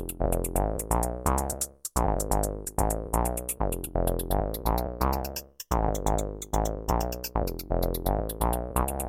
I'm